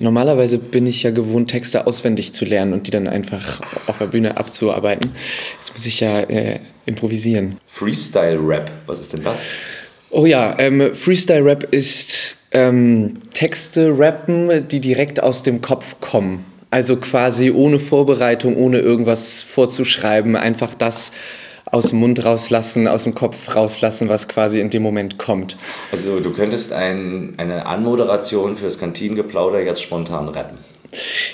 Normalerweise bin ich ja gewohnt, Texte auswendig zu lernen und die dann einfach auf der Bühne abzuarbeiten. Jetzt muss ich ja äh, improvisieren. Freestyle-Rap, was ist denn das? Oh ja, ähm, Freestyle-Rap ist ähm, Texte rappen, die direkt aus dem Kopf kommen. Also quasi ohne Vorbereitung, ohne irgendwas vorzuschreiben, einfach das aus dem Mund rauslassen, aus dem Kopf rauslassen, was quasi in dem Moment kommt. Also du könntest ein, eine Anmoderation fürs Kantinengeplauder jetzt spontan rappen.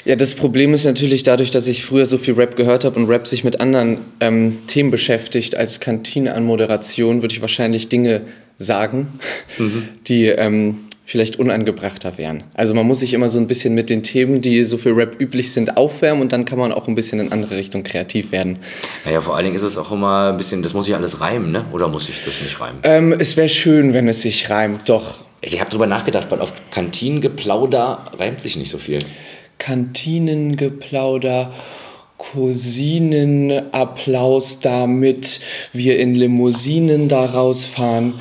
Ja, das Problem ist natürlich dadurch, dass ich früher so viel Rap gehört habe und Rap sich mit anderen ähm, Themen beschäftigt als Kantinenanmoderation, würde ich wahrscheinlich Dinge sagen, mhm. die ähm, vielleicht unangebrachter wären. Also man muss sich immer so ein bisschen mit den Themen, die so für Rap üblich sind, aufwärmen und dann kann man auch ein bisschen in andere Richtung kreativ werden. Naja, vor allen Dingen ist es auch immer ein bisschen, das muss sich alles reimen, ne? Oder muss ich das nicht reimen? Ähm, es wäre schön, wenn es sich reimt, doch. Ich habe drüber nachgedacht, weil auf Kantinengeplauder reimt sich nicht so viel. Kantinengeplauder. Cousinenapplaus, damit wir in Limousinen da rausfahren.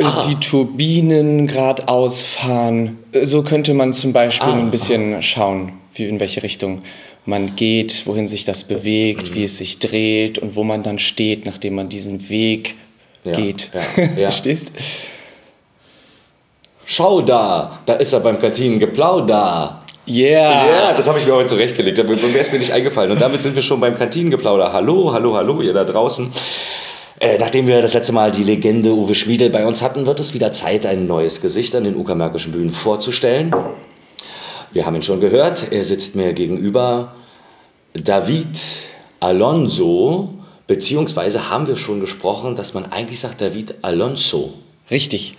Aha. die Turbinen geradeaus fahren. So könnte man zum Beispiel ah, ein bisschen aha. schauen, wie, in welche Richtung man geht, wohin sich das bewegt, mhm. wie es sich dreht und wo man dann steht, nachdem man diesen Weg ja, geht. Ja, ja. Verstehst? Schau da, da ist er beim Kantinengeplauder. Yeah. Ja, das habe ich mir heute zurechtgelegt. Da wäre es mir nicht eingefallen. Und damit sind wir schon beim Kantinengeplauder. Hallo, hallo, hallo, ihr da draußen. Äh, nachdem wir das letzte Mal die Legende Uwe Schmiedel bei uns hatten, wird es wieder Zeit, ein neues Gesicht an den uckermärkischen Bühnen vorzustellen. Wir haben ihn schon gehört, er sitzt mir gegenüber. David Alonso, beziehungsweise haben wir schon gesprochen, dass man eigentlich sagt David Alonso. Richtig.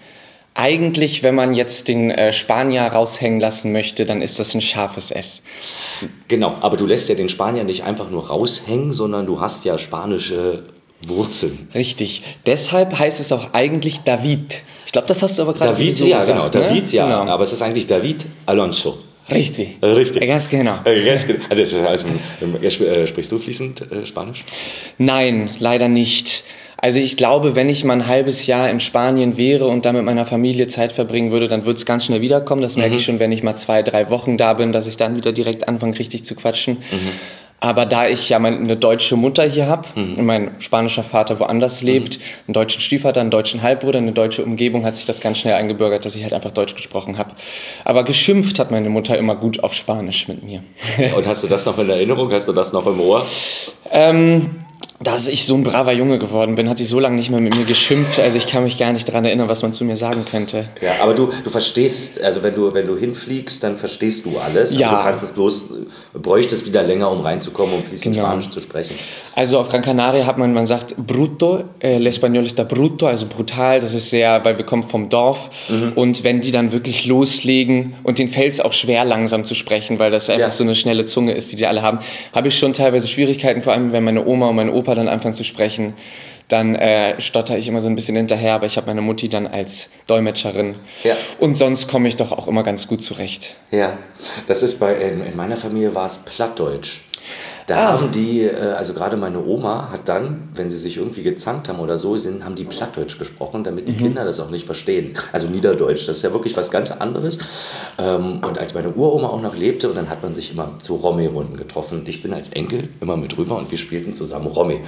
Eigentlich, wenn man jetzt den äh, Spanier raushängen lassen möchte, dann ist das ein scharfes S. Genau, aber du lässt ja den Spanier nicht einfach nur raushängen, sondern du hast ja spanische Wurzeln. Richtig. Deshalb heißt es auch eigentlich David. Ich glaube, das hast du aber gerade David, so ja, gesagt, genau. Ne? David, ja. Genau. Aber es ist eigentlich David Alonso. Richtig. Richtig. Ganz genau. Ganz genau. Also, also, äh, sprichst du fließend äh, Spanisch? Nein, leider nicht. Also ich glaube, wenn ich mal ein halbes Jahr in Spanien wäre und da mit meiner Familie Zeit verbringen würde, dann würde es ganz schnell wiederkommen. Das merke mhm. ich schon, wenn ich mal zwei, drei Wochen da bin, dass ich dann wieder direkt anfange, richtig zu quatschen. Mhm. Aber da ich ja meine deutsche Mutter hier habe mhm. mein spanischer Vater woanders lebt, mhm. einen deutschen Stiefvater, einen deutschen Halbbruder, eine deutsche Umgebung, hat sich das ganz schnell eingebürgert, dass ich halt einfach Deutsch gesprochen habe. Aber geschimpft hat meine Mutter immer gut auf Spanisch mit mir. und hast du das noch in Erinnerung? Hast du das noch im Ohr? Ähm, dass ich so ein braver Junge geworden bin, hat sie so lange nicht mehr mit mir geschimpft. Also ich kann mich gar nicht daran erinnern, was man zu mir sagen könnte. Ja, aber du, du verstehst, also wenn du, wenn du hinfliegst, dann verstehst du alles. Ja. du kannst es bloß, bräuchtest wieder länger, um reinzukommen, um fließend genau. Spanisch zu sprechen. Also auf Gran Canaria hat man, man sagt bruto, äh, el español ist da bruto, also brutal. Das ist sehr, weil wir kommen vom Dorf. Mhm. Und wenn die dann wirklich loslegen und den fällt es auch schwer langsam zu sprechen, weil das einfach ja. so eine schnelle Zunge ist, die die alle haben, habe ich schon teilweise Schwierigkeiten, vor allem wenn meine Oma und mein Opa Opa dann anfangen zu sprechen, dann äh, stotter ich immer so ein bisschen hinterher, aber ich habe meine Mutti dann als Dolmetscherin. Ja. Und sonst komme ich doch auch immer ganz gut zurecht. Ja, das ist bei, in, in meiner Familie war es Plattdeutsch. Da ah. haben die, äh, also gerade meine Oma hat dann, wenn sie sich irgendwie gezankt haben oder so, sind, haben die Plattdeutsch gesprochen, damit die mhm. Kinder das auch nicht verstehen. Also Niederdeutsch, das ist ja wirklich was ganz anderes. Ähm, und als meine Uroma auch noch lebte, und dann hat man sich immer zu Romy-Runden getroffen. Ich bin als Enkel immer mit rüber und wir spielten zusammen Romy.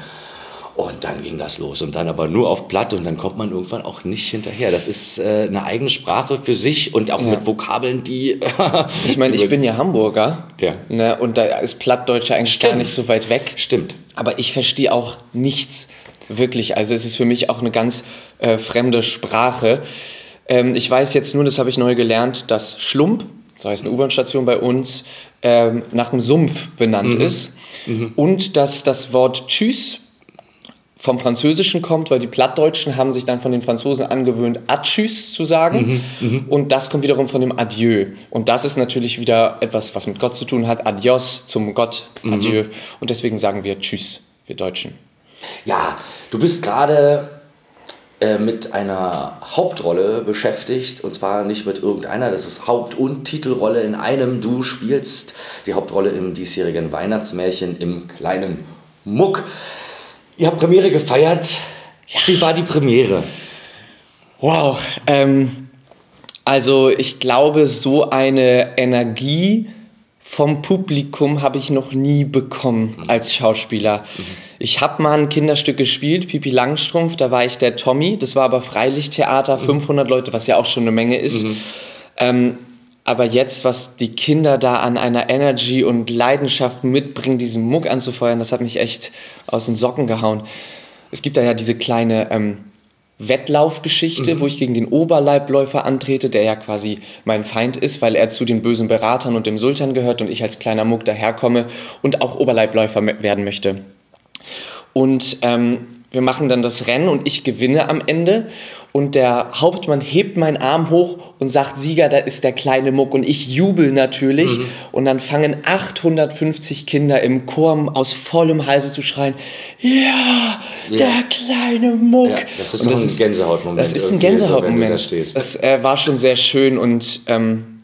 Und dann ging das los. Und dann aber nur auf Platt und dann kommt man irgendwann auch nicht hinterher. Das ist äh, eine eigene Sprache für sich und auch ja. mit Vokabeln, die. ich meine, ich bin ja Hamburger. Ja. Ne, und da ist Plattdeutsche eigentlich Stimmt. gar nicht so weit weg. Stimmt. Aber ich verstehe auch nichts wirklich. Also es ist für mich auch eine ganz äh, fremde Sprache. Ähm, ich weiß jetzt nur, das habe ich neu gelernt, dass Schlump, so heißt eine U-Bahn-Station bei uns, ähm, nach einem Sumpf benannt mhm. ist. Mhm. Und dass das Wort Tschüss vom Französischen kommt, weil die Plattdeutschen haben sich dann von den Franzosen angewöhnt, Atschüss zu sagen. Mhm, mhm, und das kommt wiederum von dem Adieu. Und das ist natürlich wieder etwas, was mit Gott zu tun hat. Adios zum Gott, mhm. Adieu. Mhm. Und deswegen sagen wir Tschüss, wir Deutschen. Ja, du bist gerade äh, mit einer Hauptrolle beschäftigt. Und zwar nicht mit irgendeiner, das ist Haupt- und Titelrolle in einem. Du spielst die Hauptrolle im diesjährigen Weihnachtsmärchen im kleinen Muck. Ihr habt Premiere gefeiert. Ja. Wie war die Premiere? Wow. Ähm, Also ich glaube, so eine Energie vom Publikum habe ich noch nie bekommen mhm. als Schauspieler. Mhm. Ich habe mal ein Kinderstück gespielt, Pipi Langstrumpf, da war ich der Tommy, das war aber Freilichttheater, 500 mhm. Leute, was ja auch schon eine Menge ist. Mhm. Ähm, aber jetzt, was die Kinder da an einer Energy und Leidenschaft mitbringen, diesen Muck anzufeuern, das hat mich echt aus den Socken gehauen. Es gibt da ja diese kleine ähm, Wettlaufgeschichte, mhm. wo ich gegen den Oberleibläufer antrete, der ja quasi mein Feind ist, weil er zu den bösen Beratern und dem Sultan gehört und ich als kleiner Muck daherkomme und auch Oberleibläufer werden möchte. Und ähm, wir machen dann das Rennen und ich gewinne am Ende und der Hauptmann hebt meinen Arm hoch und sagt, Sieger, da ist der kleine Muck und ich jubel natürlich mhm. und dann fangen 850 Kinder im Chor aus vollem Halse zu schreien, ja, ja. der kleine Muck. Ja, das ist und das ein Gänsehautmoment. Das ist ein Gänsehautmoment. So, da das äh, war schon sehr schön und ähm,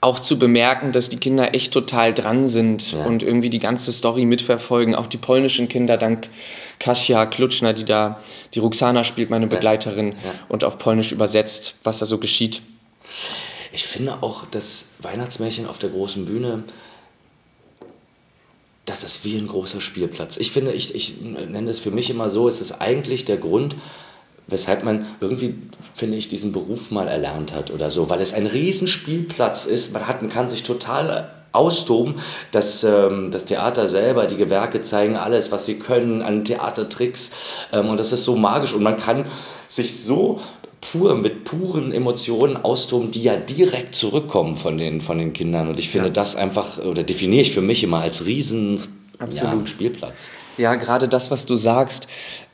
auch zu bemerken, dass die Kinder echt total dran sind ja. und irgendwie die ganze Story mitverfolgen, auch die polnischen Kinder dank Kasia Klutschner, die da, die Ruxana spielt, meine Begleiterin, ja. und auf Polnisch übersetzt, was da so geschieht. Ich finde auch das Weihnachtsmärchen auf der großen Bühne, das ist wie ein großer Spielplatz. Ich finde, ich, ich nenne es für mich immer so, es ist eigentlich der Grund, weshalb man irgendwie, finde ich, diesen Beruf mal erlernt hat oder so, weil es ein Riesenspielplatz ist. Man, hat, man kann sich total austoben. Das, ähm, das Theater selber, die Gewerke zeigen alles, was sie können an Theatertricks. Ähm, und das ist so magisch. Und man kann sich so pur, mit puren Emotionen austoben, die ja direkt zurückkommen von den, von den Kindern. Und ich finde ja. das einfach, oder definiere ich für mich immer als riesen Absolut. Ja, Spielplatz. Ja, gerade das, was du sagst,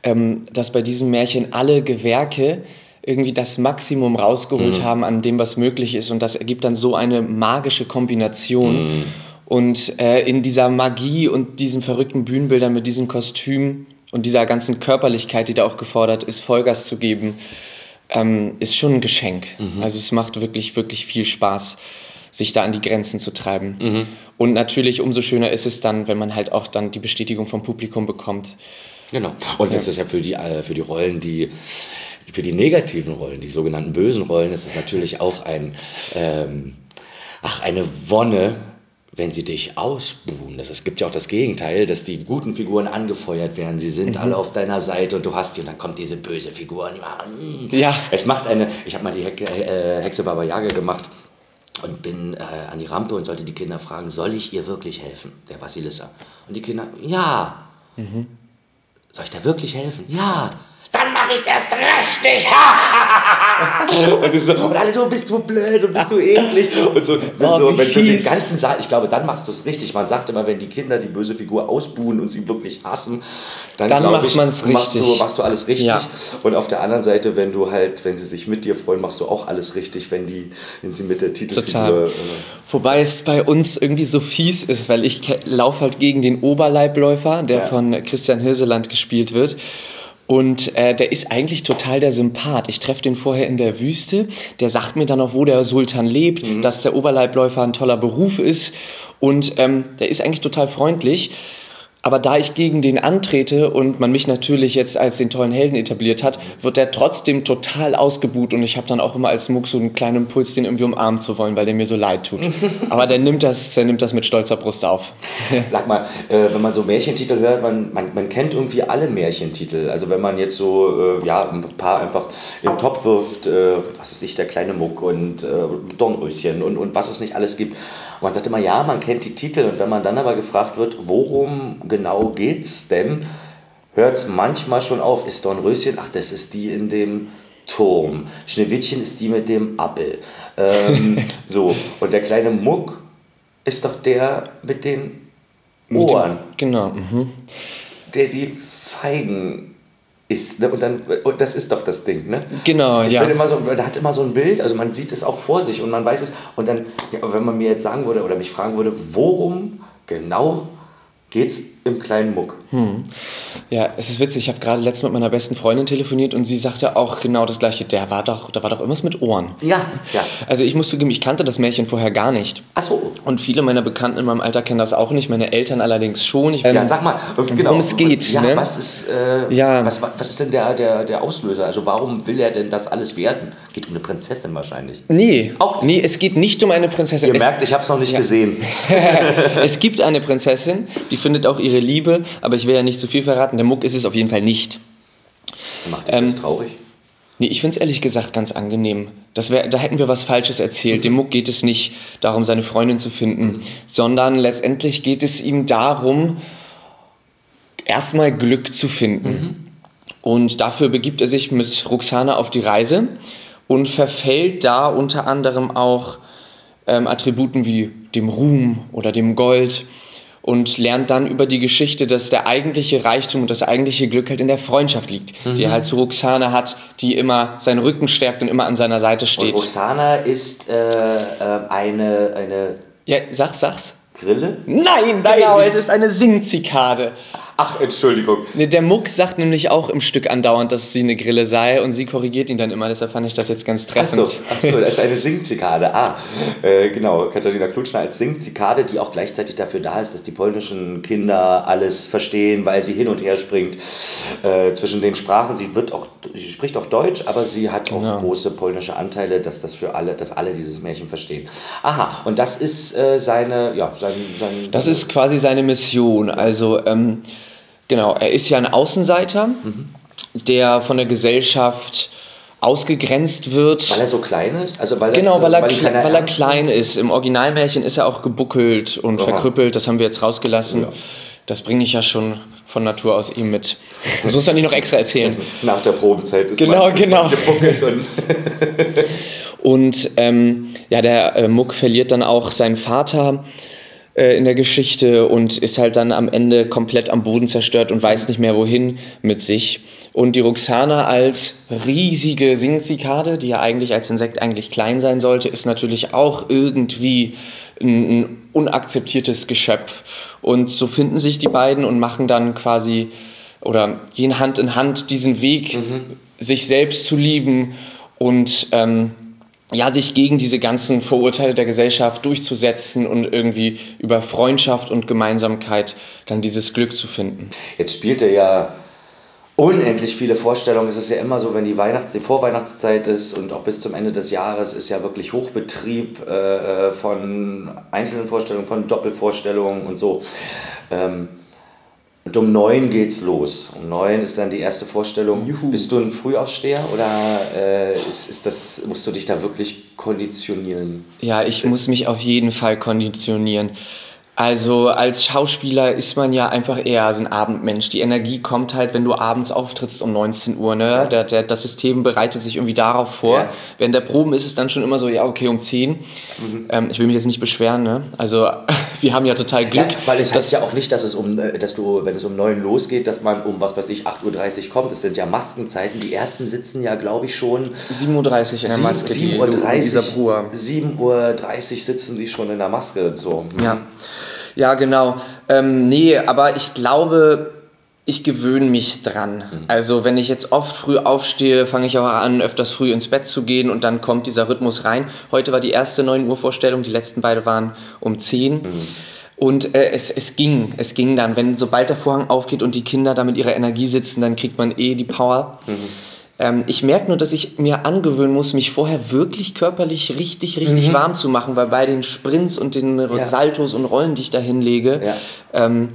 ähm, dass bei diesem Märchen alle Gewerke irgendwie das Maximum rausgeholt mhm. haben an dem, was möglich ist. Und das ergibt dann so eine magische Kombination. Mhm. Und äh, in dieser Magie und diesen verrückten Bühnenbildern mit diesem Kostüm und dieser ganzen Körperlichkeit, die da auch gefordert ist, Vollgas zu geben, ähm, ist schon ein Geschenk. Mhm. Also es macht wirklich, wirklich viel Spaß, sich da an die Grenzen zu treiben. Mhm. Und natürlich umso schöner ist es dann, wenn man halt auch dann die Bestätigung vom Publikum bekommt. Genau. Und das ist ja für die, äh, für die Rollen, die für die negativen Rollen, die sogenannten bösen Rollen, ist es natürlich auch ein, ähm, ach, eine Wonne, wenn sie dich ausbuhen. Das, es gibt ja auch das Gegenteil, dass die guten Figuren angefeuert werden. Sie sind mhm. alle auf deiner Seite und du hast die und dann kommt diese böse Figur. Und machen, mm. ja. Es macht eine, ich habe mal die Hexe, äh, Hexe Baba Yaga gemacht und bin äh, an die Rampe und sollte die Kinder fragen, soll ich ihr wirklich helfen, der Vasilissa? Und die Kinder, ja. Mhm. Soll ich da wirklich helfen? Ja ich es erst richtig. und, so, und, alle so, bist du blöd und bist du eklig. Und so, wenn, oh, so, wenn du den ganzen Saal, ich glaube, dann machst du es richtig. Man sagt immer, wenn die Kinder die böse Figur ausbuhen und sie wirklich hassen, dann, dann macht man es richtig. Du, machst du alles richtig. Ja. Und auf der anderen Seite, wenn du halt, wenn sie sich mit dir freuen, machst du auch alles richtig, wenn, die, wenn sie mit der Titelfigur... Total. Äh, Wobei es bei uns irgendwie so fies ist, weil ich laufe halt gegen den Oberleibläufer, der ja. von Christian Hirseland gespielt wird. Und äh, der ist eigentlich total der Sympath. Ich treffe den vorher in der Wüste. Der sagt mir dann auch, wo der Sultan lebt, mhm. dass der Oberleibläufer ein toller Beruf ist. Und ähm, der ist eigentlich total freundlich. Aber da ich gegen den antrete und man mich natürlich jetzt als den tollen Helden etabliert hat, wird der trotzdem total ausgebuht und ich habe dann auch immer als Muck so einen kleinen Impuls, den irgendwie umarmen zu wollen, weil der mir so leid tut. Aber der nimmt das, der nimmt das mit stolzer Brust auf. Sag mal, äh, wenn man so Märchentitel hört, man, man, man kennt irgendwie alle Märchentitel. Also wenn man jetzt so äh, ja, ein paar einfach im Topf wirft, äh, was weiß ich, der kleine Muck und äh, Dornröschen und, und was es nicht alles gibt. Und man sagt immer, ja, man kennt die Titel und wenn man dann aber gefragt wird, worum genau geht's denn, hört es manchmal schon auf. Ist Dornröschen, ach, das ist die in dem Turm. Schneewittchen ist die mit dem Appel. Ähm, so, und der kleine Muck ist doch der mit den Ohren. Mit dem, genau. Mhm. Der die Feigen ist. Ne? Und, dann, und das ist doch das Ding, ne? Genau, ich ja. Bin immer so, der hat immer so ein Bild, also man sieht es auch vor sich und man weiß es. Und dann, ja, wenn man mir jetzt sagen würde oder mich fragen würde, worum genau geht es im kleinen Muck. Hm. Ja, es ist witzig. Ich habe gerade letztens mit meiner besten Freundin telefoniert und sie sagte auch genau das Gleiche. Der war doch, da war doch irgendwas mit Ohren. Ja, ja. Also ich muss zugeben, ich kannte das Märchen vorher gar nicht. Ach so. Und viele meiner Bekannten in meinem Alter kennen das auch nicht. Meine Eltern allerdings schon. Ich, ja, sag mal, genau. worum es geht. Ja, ne? was ist, äh, Ja. was, was ist denn der, der, der Auslöser? Also warum will er denn das alles werden? Geht um eine Prinzessin wahrscheinlich. Nee, Auch nee, es geht nicht um eine Prinzessin. Ihr es, merkt, ich habe es noch nicht Ja. gesehen. es gibt eine Prinzessin, die findet auch ihre Liebe, aber ich will ja nicht zu viel verraten. Der Muck ist es auf jeden Fall nicht. Macht dich Ähm, das traurig? Nee, ich finde es ehrlich gesagt ganz angenehm. Das wär, da hätten wir was Falsches erzählt. Dem Muck geht es nicht darum, seine Freundin zu finden, sondern letztendlich geht es ihm darum, erstmal Glück zu finden. Und dafür begibt er sich mit Roxana auf die Reise und verfällt da unter anderem auch ähm, Attributen wie dem Ruhm oder dem Gold und lernt dann über die Geschichte, dass der eigentliche Reichtum und das eigentliche Glück halt in der Freundschaft liegt, die er halt zu Roxana hat, die immer seinen Rücken stärkt und immer an seiner Seite Und steht. Roxana ist äh, äh, eine, eine Ja, sag, sag's. Grille? Nein, Nein, genau, nicht. es ist eine Singzikade. Ach, Entschuldigung. Ne, der Muck sagt nämlich auch im Stück andauernd, dass sie eine Grille sei und sie korrigiert ihn dann immer, deshalb fand ich das jetzt ganz treffend. Achso, ach so, das ist eine Singzikade. Ah, äh, genau. Katharina Klutschner als Singzikade, die auch gleichzeitig dafür da ist, dass die polnischen Kinder alles verstehen, weil sie hin und her springt äh, zwischen den Sprachen. Sie wird auch, sie spricht auch Deutsch, aber sie hat Genau. auch große polnische Anteile, dass das für alle, dass alle dieses Märchen verstehen. Aha, und das ist äh, seine, ja, sein, sein Das ist quasi seine Mission. Also, ähm, genau, er ist ja ein Außenseiter, der von der Gesellschaft ausgegrenzt wird. weil er so klein ist, also weil Genau, das, weil er, kle keiner weil er klein ist. Im Originalmärchen ist er auch gebuckelt und Aha. verkrüppelt. Das haben wir jetzt rausgelassen. Ja. Das bringe ich ja schon von Natur aus ihm mit. Das muss man nicht noch extra erzählen. nimmt. Nach der Probenzeit ist Genau, man, genau. gebuckelt und Und ähm, ja, der äh, Muck verliert dann auch seinen Vater in der Geschichte und ist halt dann am Ende komplett am Boden zerstört und weiß nicht mehr wohin mit sich. Und die Roxana als riesige Singzikade, die ja eigentlich als Insekt eigentlich klein sein sollte, ist natürlich auch irgendwie ein, unakzeptiertes Geschöpf. Und so finden sich die beiden und machen dann quasi oder gehen Hand in Hand diesen Weg, sich selbst zu lieben und ähm, ja, sich gegen diese ganzen Vorurteile der Gesellschaft durchzusetzen und irgendwie über Freundschaft und Gemeinsamkeit dann dieses Glück zu finden. Jetzt spielt er ja unendlich viele Vorstellungen. Es ist ja immer so, wenn die Weihnachts-, die Vorweihnachtszeit ist und auch bis zum Ende des Jahres ist ja wirklich Hochbetrieb äh, äh, von einzelnen Vorstellungen, von Doppelvorstellungen und so. Ähm, und um neun geht's los. Um neun ist dann die erste Vorstellung. Bist du ein Frühaufsteher oder äh, ist, ist das, musst du dich da wirklich konditionieren? Ja, ich muss mich auf jeden Fall konditionieren. Also als Schauspieler ist man ja einfach eher so ein Abendmensch. Die Energie kommt halt, wenn du abends auftrittst um 19 Uhr. Ne? Der, der, das System bereitet sich irgendwie darauf vor. Ja. Während der Proben ist es dann schon immer so, ja, okay, um 10. Ähm, ich will mich jetzt nicht beschweren. Ne? Also wir haben ja total Glück. Ja, weil es heißt ja auch nicht, dass es um, äh, dass du, wenn es um neun losgeht, dass man um was weiß ich 8.30 Uhr kommt. Es sind ja Maskenzeiten. Die ersten sitzen ja, glaube ich, schon 7.30 Uhr in der Maske, die Lu- Lisa Bruer. 7.30 Uhr sitzen die schon in der Maske. So. Ja, ja genau. Ähm, nee, aber ich glaube, ich gewöhne mich dran. Also wenn ich jetzt oft früh aufstehe, fange ich auch an, öfters früh ins Bett zu gehen und dann kommt dieser Rhythmus rein. Heute war die erste 9 Uhr Vorstellung, die letzten beide waren um 10. Und äh, es, es ging, es ging dann. Wenn sobald der Vorhang aufgeht und die Kinder da mit ihrer Energie sitzen, dann kriegt man eh die Power. Ähm, ich merke nur, dass ich mir angewöhnen muss, mich vorher wirklich körperlich richtig, richtig warm zu machen, weil bei den Sprints und den Saltos und Rollen, die ich da hinlege, Ja. ähm,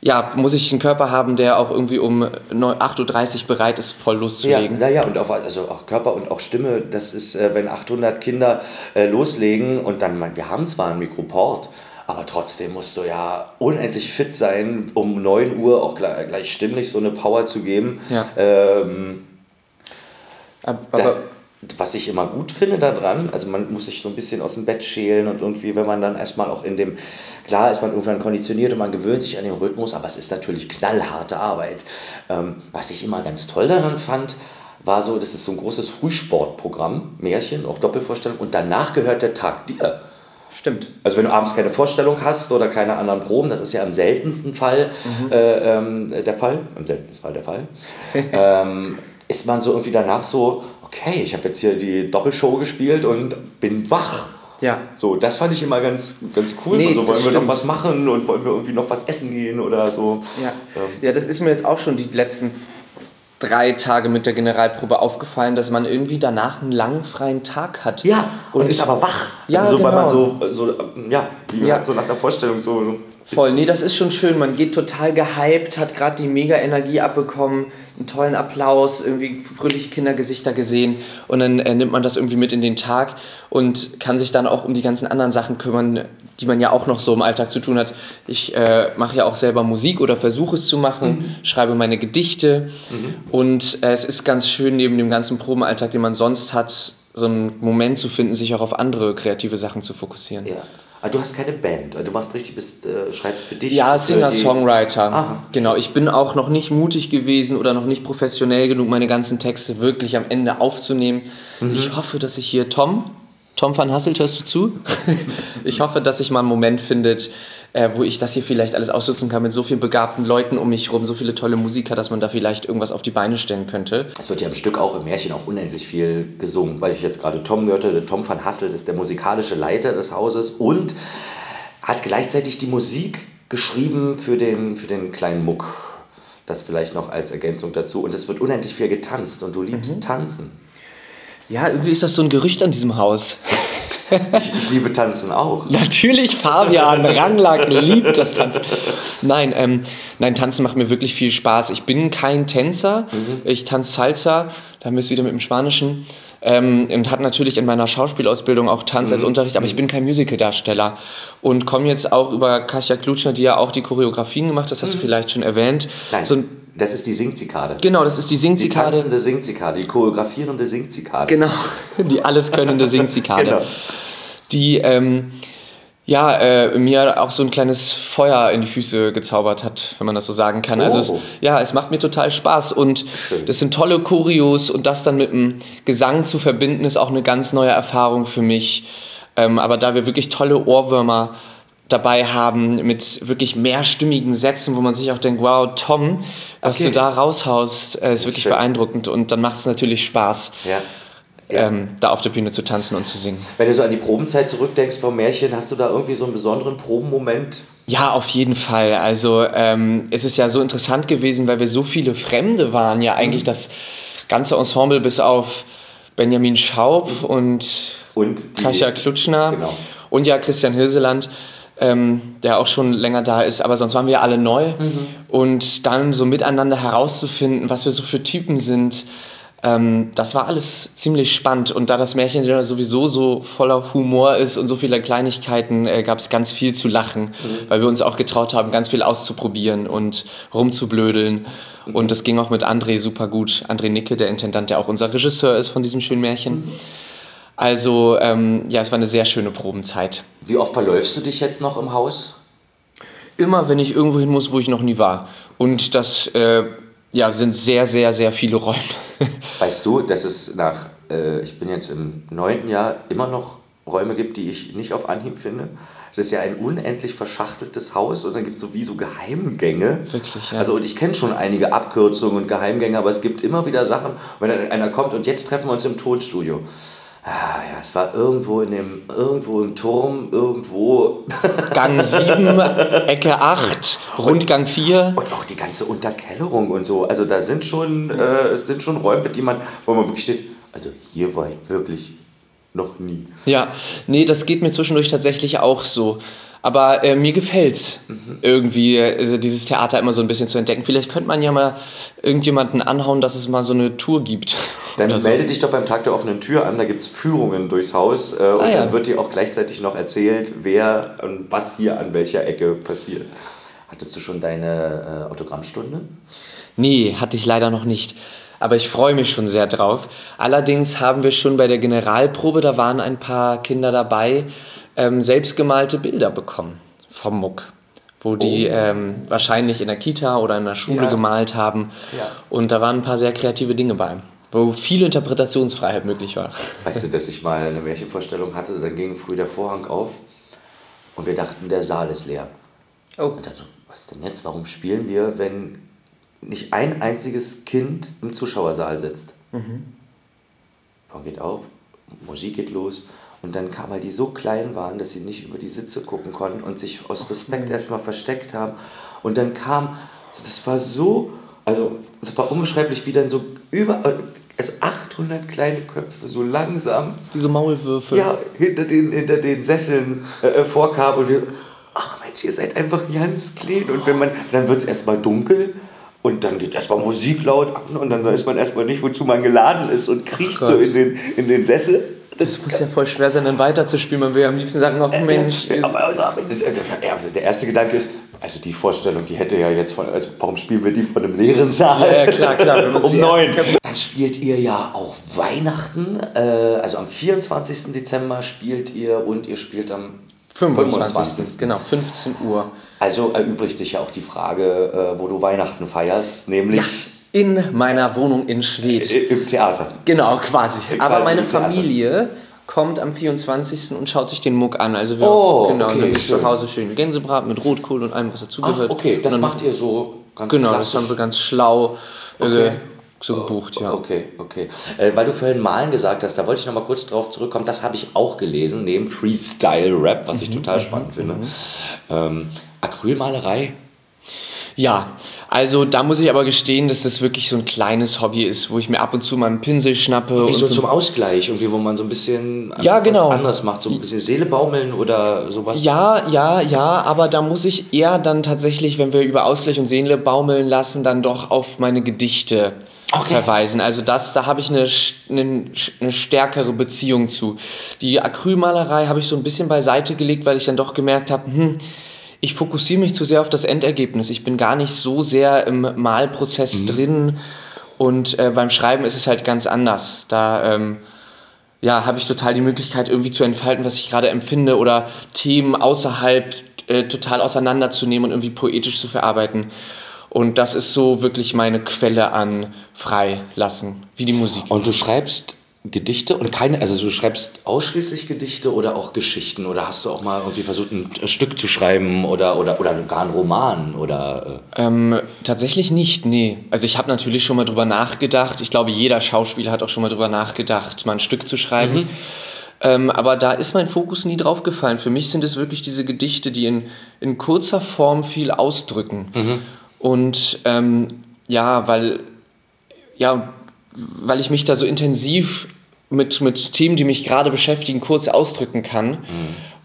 ja, muss ich einen Körper haben, der auch irgendwie um 9 8.30 Uhr bereit ist, voll Ja, loszulegen. naja, und auch, also auch Körper und auch Stimme, das ist, äh, wenn 800 Kinder äh, loslegen und dann, wir haben zwar einen Mikroport, aber trotzdem musst du ja unendlich fit sein, um 9 Uhr auch gleich, stimmlich so eine Power zu geben. Ja. Ähm, das, was ich immer gut finde daran, also man muss sich so ein bisschen aus dem Bett schälen und irgendwie, wenn man dann erstmal auch in dem, klar ist man irgendwann konditioniert und man gewöhnt sich an den Rhythmus, aber es ist natürlich knallharte Arbeit. Ähm, was ich immer ganz toll daran fand, war so, das ist so ein großes Frühsportprogramm, Märchen, auch Doppelvorstellung und danach gehört der Tag dir. Stimmt. Also wenn du abends keine Vorstellung hast oder keine anderen Proben, das ist ja im seltensten Fall mhm. äh, ähm, der Fall, im seltensten Fall der Fall, ähm, ist man so irgendwie danach so, okay, ich habe jetzt hier die Doppelshow gespielt und bin wach. Ja. So, das fand ich immer ganz, ganz cool. Nee, so, wollen wir stimmt. noch was machen und wollen wir irgendwie noch was essen gehen oder so. Ja. Ähm. ja, das ist mir jetzt auch schon die letzten drei Tage mit der Generalprobe aufgefallen, dass man irgendwie danach einen langen freien Tag hat. Ja, und, und ist aber wach. Ja, also so, genau. Weil man so, so ja, wie ja. so nach der Vorstellung so Voll, nee, das ist schon schön. Man geht total gehypt, hat gerade die mega Energie abbekommen, einen tollen Applaus, irgendwie fröhliche Kindergesichter gesehen und dann äh, nimmt man das irgendwie mit in den Tag und kann sich dann auch um die ganzen anderen Sachen kümmern, die man ja auch noch so im Alltag zu tun hat. Ich äh, mache ja auch selber Musik oder versuche es zu machen, mhm. schreibe meine Gedichte mhm. und äh, es ist ganz schön, neben dem ganzen Probenalltag, den man sonst hat, so einen Moment zu finden, sich auch auf andere kreative Sachen zu fokussieren. Ja. Aber ah, du hast keine Band, du machst richtig, bist, äh, schreibst für dich. Ja, Singer-Songwriter. Ah, genau, ich bin auch noch nicht mutig gewesen oder noch nicht professionell genug, meine ganzen Texte wirklich am Ende aufzunehmen. Mhm. Ich hoffe, dass ich hier Tom, Tom van Hasselt, hörst du zu? ich hoffe, dass sich mal einen Moment findet, äh, wo ich das hier vielleicht alles ausnutzen kann mit so vielen begabten Leuten um mich herum, so viele tolle Musiker, dass man da vielleicht irgendwas auf die Beine stellen könnte. Es wird ja im Stück auch im Märchen auch unendlich viel gesungen, weil ich jetzt gerade Tom hörte. Tom van Hasselt ist der musikalische Leiter des Hauses und hat gleichzeitig die Musik geschrieben für den, für den kleinen Muck. Das vielleicht noch als Ergänzung dazu. Und es wird unendlich viel getanzt und du liebst mhm. Tanzen. Ja, irgendwie ist das so ein Gerücht an diesem Haus. Ich, ich, liebe Tanzen auch. Natürlich, Fabian Ranglack liebt das Tanzen. Nein, ähm, nein, Tanzen macht mir wirklich viel Spaß. Ich bin kein Tänzer. Mhm. Ich tanze Salsa. Da haben wir es wieder mit dem Spanischen. Ähm, und hatte natürlich in meiner Schauspielausbildung auch Tanz mhm. als Unterricht, aber ich bin kein Musicaldarsteller und komme jetzt auch über Kasia Klutschner, die ja auch die Choreografien gemacht hat, das hast mhm. du vielleicht schon erwähnt. Nein. So das ist die Singzikade. Genau, das ist die Singzikade. Die tanzende Singzikade, die choreografierende Singzikade. Genau, die alleskönnende Singzikade. genau. Die ähm, ja, äh, mir auch so ein kleines Feuer in die Füße gezaubert hat, wenn man das so sagen kann. Oh. Also es, oh. ja, es macht mir total Spaß und Schön. das sind tolle Choreos und das dann mit dem Gesang zu verbinden, ist auch eine ganz neue Erfahrung für mich. Ähm, aber da wir wirklich tolle Ohrwürmer dabei haben mit wirklich mehrstimmigen Sätzen, wo man sich auch denkt, wow, Tom, was okay. du da raushaust, äh, ist wirklich Schön. beeindruckend und dann macht es natürlich Spaß. Ja. Ja. Ähm, da auf der Bühne zu tanzen und zu singen. Wenn du so an die Probenzeit zurückdenkst vom Märchen, hast du da irgendwie so einen besonderen Probenmoment? Ja, auf jeden Fall. Also ähm, es ist ja so interessant gewesen, weil wir so viele Fremde waren, ja eigentlich mhm. das ganze Ensemble bis auf Benjamin Schaub mhm. und, und Kasia Klutschner genau. und ja Christian Hilseland ähm, der auch schon länger da ist, aber sonst waren wir alle neu. Mhm. Und dann so miteinander herauszufinden, was wir so für Typen sind, ähm, das war alles ziemlich spannend. Und da das Märchen ja sowieso so voller Humor ist und so viele Kleinigkeiten, äh, gab es ganz viel zu lachen, mhm. weil wir uns auch getraut haben, ganz viel auszuprobieren und rumzublödeln. Mhm. Und das ging auch mit André super gut. André Nicke, der Intendant, der auch unser Regisseur ist von diesem schönen Märchen. Also ähm, ja, es war eine sehr schöne Probenzeit. Wie oft verläufst du dich jetzt noch im Haus? Immer, wenn ich irgendwo hin muss, wo ich noch nie war. Und das äh, ja, sind sehr, sehr, sehr viele Räume. Weißt du, dass es nach, äh, ich bin jetzt im neunten Jahr, immer noch Räume gibt, die ich nicht auf Anhieb finde. Es ist ja ein unendlich verschachteltes Haus und dann gibt es sowieso Geheimgänge. Wirklich, ja. Also und ich kenne schon einige Abkürzungen und Geheimgänge, aber es gibt immer wieder Sachen, wenn dann einer kommt und jetzt treffen wir uns im Tonstudio. Ah, ja, es war irgendwo in dem, irgendwo im Turm, irgendwo. Gang 7, Ecke 8, Rundgang 4. Und auch die ganze Unterkellerung und so. Also da sind schon, äh, sind schon Räume, die man, wo man wirklich steht, also hier war ich wirklich noch nie. Ja, nee, das geht mir zwischendurch tatsächlich auch so. Aber äh, mir gefällt's mhm. irgendwie, also dieses Theater immer so ein bisschen zu entdecken. Vielleicht könnte man ja mal irgendjemanden anhauen, dass es mal so eine Tour gibt. Dann melde so. dich doch beim Tag der offenen Tür an, da gibt es Führungen durchs Haus äh, und ah, ja. dann wird dir auch gleichzeitig noch erzählt, wer und was hier an welcher Ecke passiert. Hattest du schon deine äh, Autogrammstunde? Nee, hatte ich leider noch nicht. Aber ich freue mich schon sehr drauf. Allerdings haben wir schon bei der Generalprobe, da waren ein paar Kinder dabei, ähm, selbstgemalte Bilder bekommen vom Muck, wo die oh. ähm, wahrscheinlich in der Kita oder in der Schule ja. gemalt haben. Ja. Und da waren ein paar sehr kreative Dinge bei, wo viel Interpretationsfreiheit möglich war. Weißt du, dass ich mal eine Märchenvorstellung hatte, dann ging früh der Vorhang auf Und wir dachten, der Saal ist leer. Oh. Ich dachte, was ist denn jetzt? Warum spielen wir, wenn nicht ein einziges Kind im Zuschauersaal sitzt? Mhm. Vorhang geht auf, Musik geht los. Und dann kam, weil die so klein waren, dass sie nicht über die Sitze gucken konnten und sich aus Respekt erstmal versteckt haben. Und dann kam, das war so, also es war unbeschreiblich, wie dann so über, also 800 kleine Köpfe so langsam. Wie so Maulwürfe. Ja, hinter den, hinter den Sesseln äh, vorkamen und wir, ach Mensch, ihr seid einfach ganz klein. Und wenn man, dann wird es erstmal dunkel und dann geht erstmal Musik laut an und dann weiß man erstmal nicht, wozu man geladen ist und kriecht so in den, in den Sessel. Das muss ja voll schwer sein, dann weiterzuspielen. Man will ja am liebsten sagen, oh Mensch. Ja, aber also, also, der erste Gedanke ist, also die Vorstellung, die hätte ja jetzt von, also warum spielen wir die von einem leeren Saal? Ja, ja, klar, klar, so um neun. Dann spielt ihr ja auch Weihnachten, äh, also am 24. Dezember spielt ihr und ihr spielt am 25. Genau, 15 Uhr. Also erübrigt sich ja auch die Frage, äh, wo du Weihnachten feierst, nämlich In meiner Wohnung in Schwedt. i- im Theater. Genau, quasi. Quasi Aber meine. Familie kommt am 24. und schaut sich den Muck an. Also wir Oh, genau, okay, zu Hause schön Gänsebraten mit Rotkohl und allem, was Ach, dazugehört. okay, das macht ihr so ganz Genau, klassisch. das haben wir ganz schlau äh, Okay. so gebucht, ja. Okay, okay. Äh, weil du vorhin Malen gesagt hast, da wollte ich noch mal kurz drauf zurückkommen. Das habe ich auch gelesen, neben Freestyle-Rap, was ich Mhm, total spannend finde. Ähm, Acrylmalerei. Ja, also da muss ich aber gestehen, dass das wirklich so ein kleines Hobby ist, wo ich mir ab und zu mal einen Pinsel schnappe. Wie so zum Ausgleich, irgendwie, wo man so ein bisschen Ja, genau. was anderes macht, so ein bisschen Seele baumeln oder sowas. Ja, ja, ja, aber da muss ich eher dann tatsächlich, wenn wir über Ausgleich und Seele baumeln lassen, dann doch auf meine Gedichte Okay. verweisen. Also das, da habe ich eine, eine, eine stärkere Beziehung zu. Die Acrylmalerei habe ich so ein bisschen beiseite gelegt, weil ich dann doch gemerkt habe, hm, ich fokussiere mich zu sehr auf das Endergebnis. Ich bin gar nicht so sehr im Malprozess drin und äh, beim Schreiben ist es halt ganz anders. Da ähm, ja, habe ich total die Möglichkeit, irgendwie zu entfalten, was ich gerade empfinde oder Themen außerhalb äh, total auseinanderzunehmen und irgendwie poetisch zu verarbeiten. Und das ist so wirklich meine Quelle an Freilassen, wie die Musik. Und du schreibst Gedichte und keine, also du schreibst ausschließlich Gedichte oder auch Geschichten oder hast du auch mal irgendwie versucht, ein Stück zu schreiben oder, oder, oder gar einen Roman oder. Äh, Ähm, tatsächlich nicht, nee. Also ich habe natürlich schon mal drüber nachgedacht. Ich glaube, jeder Schauspieler hat auch schon mal drüber nachgedacht, mal ein Stück zu schreiben. Ähm, aber da ist mein Fokus nie drauf gefallen. Für mich sind es wirklich diese Gedichte, die in, in kurzer Form viel ausdrücken. Und ähm, ja, weil, ja, weil ich mich da so intensiv mit, mit Themen, die mich gerade beschäftigen, kurz ausdrücken kann.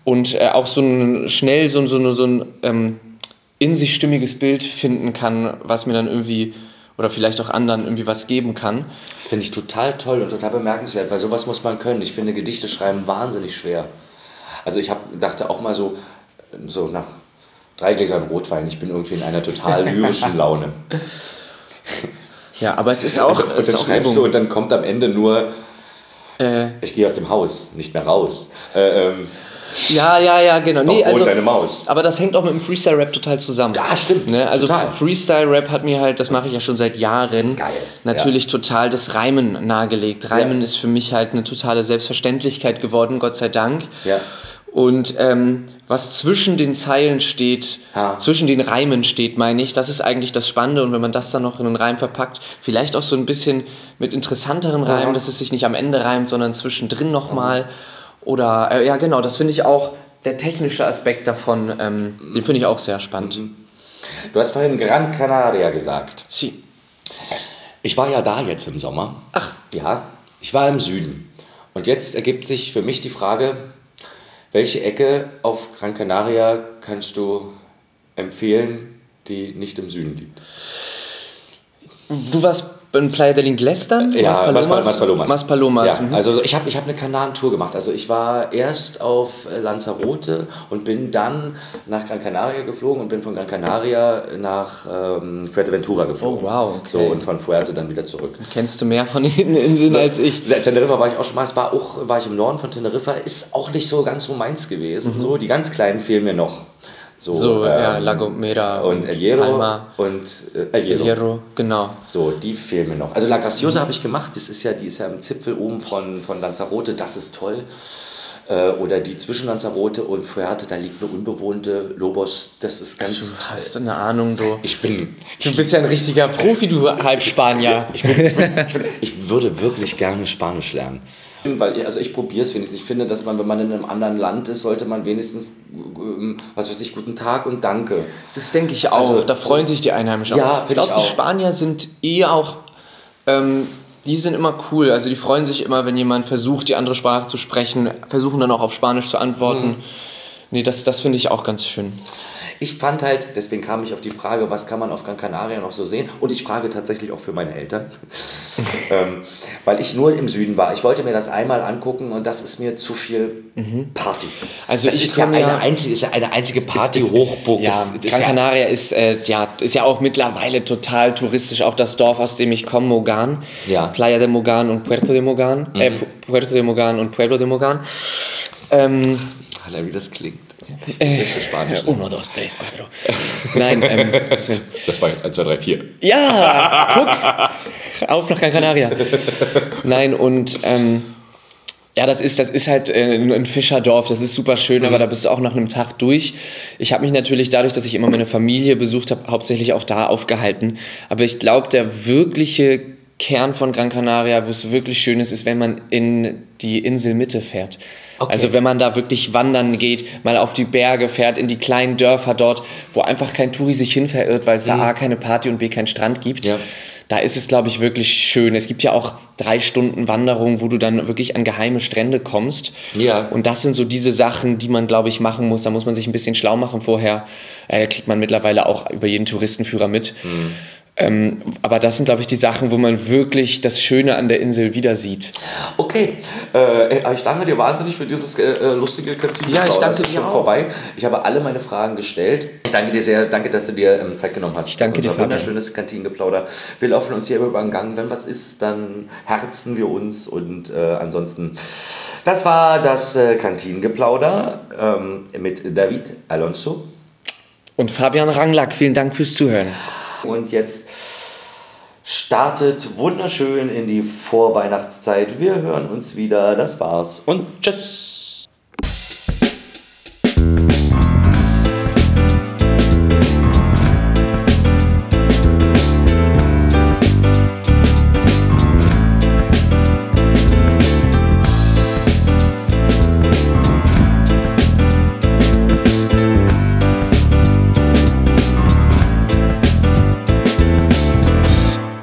Und äh, auch so ein, schnell so, ein- so, so ein ähm, in sich stimmiges Bild finden kann, was mir dann irgendwie oder vielleicht auch anderen irgendwie was geben kann. das finde ich total toll und total bemerkenswert, weil sowas muss man können. Ich finde Gedichte schreiben wahnsinnig schwer. Also ich hab, dachte auch mal so, so nach drei Gläsern Rotwein, ich bin irgendwie in einer total lyrischen Laune. Ja, aber es ist auch, und ist dann schreibst du und dann kommt am Ende nur, Äh, ich gehe aus dem Haus, nicht mehr raus. Äh, ähm, ja, ja, ja, genau. doch Nee, also, deine Maus. aber das hängt auch mit dem Freestyle-Rap total zusammen. Ja, stimmt. Ne? Also. Freestyle-Rap hat mir halt, das mache ich ja schon seit Jahren, Geil, natürlich total das Reimen nahegelegt. Reimen Ja. ist für mich halt eine totale Selbstverständlichkeit geworden, Gott sei Dank. Ja. Und ähm, was zwischen den Zeilen steht, Ha. zwischen den Reimen steht, meine ich, das ist eigentlich das Spannende. Und wenn man das dann noch in einen Reim verpackt, vielleicht auch so ein bisschen mit interessanteren Reimen, dass es sich nicht am Ende reimt, sondern zwischendrin nochmal. Oder, äh, ja genau, das finde ich auch, der technische Aspekt davon, ähm, den finde ich auch sehr spannend. Du hast vorhin Gran Canaria gesagt. Sie. Ich war ja da jetzt im Sommer. Ach. Ja, ich war im Süden. Und jetzt ergibt sich für mich die Frage, welche Ecke auf Gran Canaria kannst du empfehlen, die nicht im Süden liegt? Du warst in Playa del Inglés dann? Ja, Mas Mas- Mas Palomas. Mas Palomas. Ja, mhm. also ich habe ich hab eine Kanarentour gemacht. Also ich war erst auf äh, Lanzarote und bin dann nach Gran Canaria geflogen und bin von Gran Canaria nach ähm, Fuerteventura geflogen. Oh, wow, okay. So und von Fuerte dann wieder zurück. Kennst du mehr von den Inseln als ich? Teneriffa war ich auch schon mal, es war auch, war ich im Norden von Teneriffa, ist auch nicht so ganz so meins gewesen. So, die ganz kleinen fehlen mir noch. So, Mhm. So, ja, ähm, La Gomera und El Hierro Palma, und äh, El Hierro. El Hierro, genau. So, die fehlen mir noch. Also La Graciosa habe ich gemacht, das ist ja, die ist ja im Zipfel oben von, von Lanzarote, das ist toll. Äh, oder die zwischen Lanzarote und Fuerte, da liegt eine unbewohnte Lobos. Das ist ganz. Du hast eine Ahnung, du. Ich bin. Du bist ja ein richtiger Profi, du Halbspanier. Ich, bin, ich, bin, ich, bin, ich würde wirklich gerne Spanisch lernen. Weil, also ich probiere es wenigstens. Ich finde, dass man, wenn man in einem anderen Land ist, sollte man wenigstens, ähm, was weiß ich, guten Tag und Danke. Das denke ich auch. Also, da freuen sich die Einheimischen ja, auch. Ich glaube, die Spanier sind eh auch, ähm, die sind immer cool. Also die freuen sich immer, wenn jemand versucht, die andere Sprache zu sprechen, versuchen dann auch auf Spanisch zu antworten. Mhm. Nee, das, das finde ich auch ganz schön. Ich fand halt, deswegen kam ich auf die Frage, was kann man auf Gran Canaria noch so sehen? Und ich frage tatsächlich auch für meine Eltern, ähm, weil ich nur im Süden war. Ich wollte mir das einmal angucken und das ist mir zu viel mhm. Party. Also das ich ist ja, eine ja, einzige, ist ja eine einzige Party-Hochburg. Ja, Gran Canaria ist, äh, ja, ist ja auch mittlerweile total touristisch. Auch das Dorf, aus dem ich komme, Mogan, ja. Playa de Mogan und Puerto de Mogan, äh, mhm. äh, Puerto de Mogan und Pueblo de Mogan. Ähm, Alter, wie das klingt. Äh, Spanisch. Ne? Uno, dos, tres, cuatro. Nein, ähm, das, das, war jetzt 1, 2, 3, 4. Ja, guck. Auf nach Gran Canaria. Nein, und ähm, ja, das ist, das ist halt äh, ein Fischerdorf, das ist super schön, mhm. aber da bist du auch nach einem Tag durch. Ich habe mich natürlich dadurch, dass ich immer meine Familie besucht habe, hauptsächlich auch da aufgehalten. Aber ich glaube, der wirkliche Kern von Gran Canaria, wo es wirklich schön ist, ist, wenn man in die Inselmitte fährt. Okay. Also wenn man da wirklich wandern geht, mal auf die Berge fährt, in die kleinen Dörfer dort, wo einfach kein Touri sich hin verirrt, weil es mhm. da A keine Party und B keinen Strand gibt. Ja. Da ist es, glaube ich, wirklich schön. Es gibt ja auch drei Stunden Wanderung, wo du dann wirklich an geheime Strände kommst. Ja. Und das sind so diese Sachen, die man, glaube ich, machen muss. Da muss man sich ein bisschen schlau machen vorher. Äh, kriegt man mittlerweile auch über jeden Touristenführer mit. Mhm. Ähm, aber das sind, glaube ich, die Sachen, wo man wirklich das Schöne an der Insel wieder sieht. Okay, äh, ich danke dir wahnsinnig für dieses äh, äh lustige Kantine. Ja, ich danke dir schon auch. vorbei. Ich habe alle meine Fragen gestellt. Ich danke dir sehr, danke, dass du dir ähm, Zeit genommen hast. Ich danke dir. Ein wunderschönes Kantinengeplauder. Wir laufen uns hier über den Gang. Wenn was ist, dann herzen wir uns und äh, ansonsten. Das war das äh, Kantinengeplauder ähm, mit David Alonso. Und Fabian Ranglack. Vielen Dank fürs Zuhören. Und jetzt startet wunderschön in die Vorweihnachtszeit. Wir hören uns wieder. Das war's und tschüss.